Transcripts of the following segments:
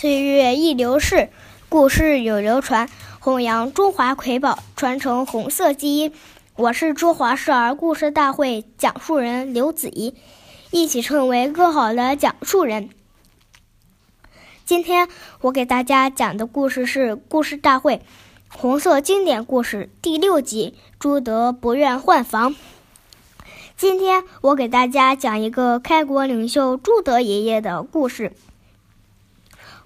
岁月易流逝，故事永流传，弘扬中华瑰宝，传承红色基因。我是中华少儿故事大会讲述人刘子怡，一起成为更好的讲述人。今天我给大家讲的故事是《故事大会红色经典故事》第六集《朱德不愿换房》。今天我给大家讲一个开国领袖朱德爷爷的故事。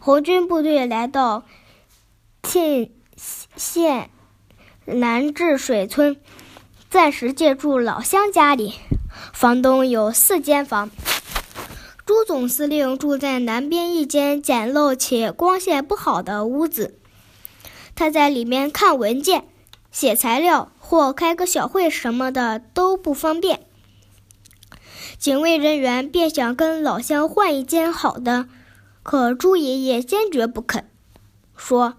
红军部队来到沁县南治水村，暂时借住老乡家里。房东有四间房，朱总司令住在南边一间简陋且光线不好的屋子。他在里面看文件、写材料或开个小会什么的都不方便。警卫人员便想跟老乡换一间好的。可朱爷爷坚决不肯，说：“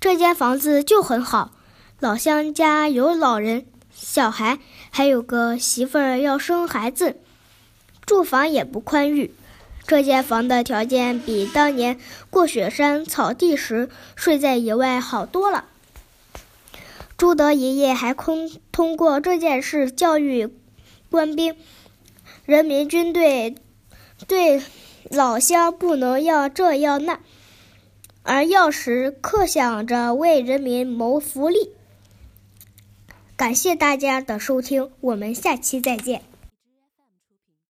这间房子就很好，老乡家有老人、小孩，还有个媳妇儿要生孩子，住房也不宽裕。这间房的条件比当年过雪山草地时睡在野外好多了。”朱德爷爷还通通过这件事教育官兵、人民军队对。老乡不能要这要那，而要时刻想着为人民谋福利。感谢大家的收听，我们下期再见。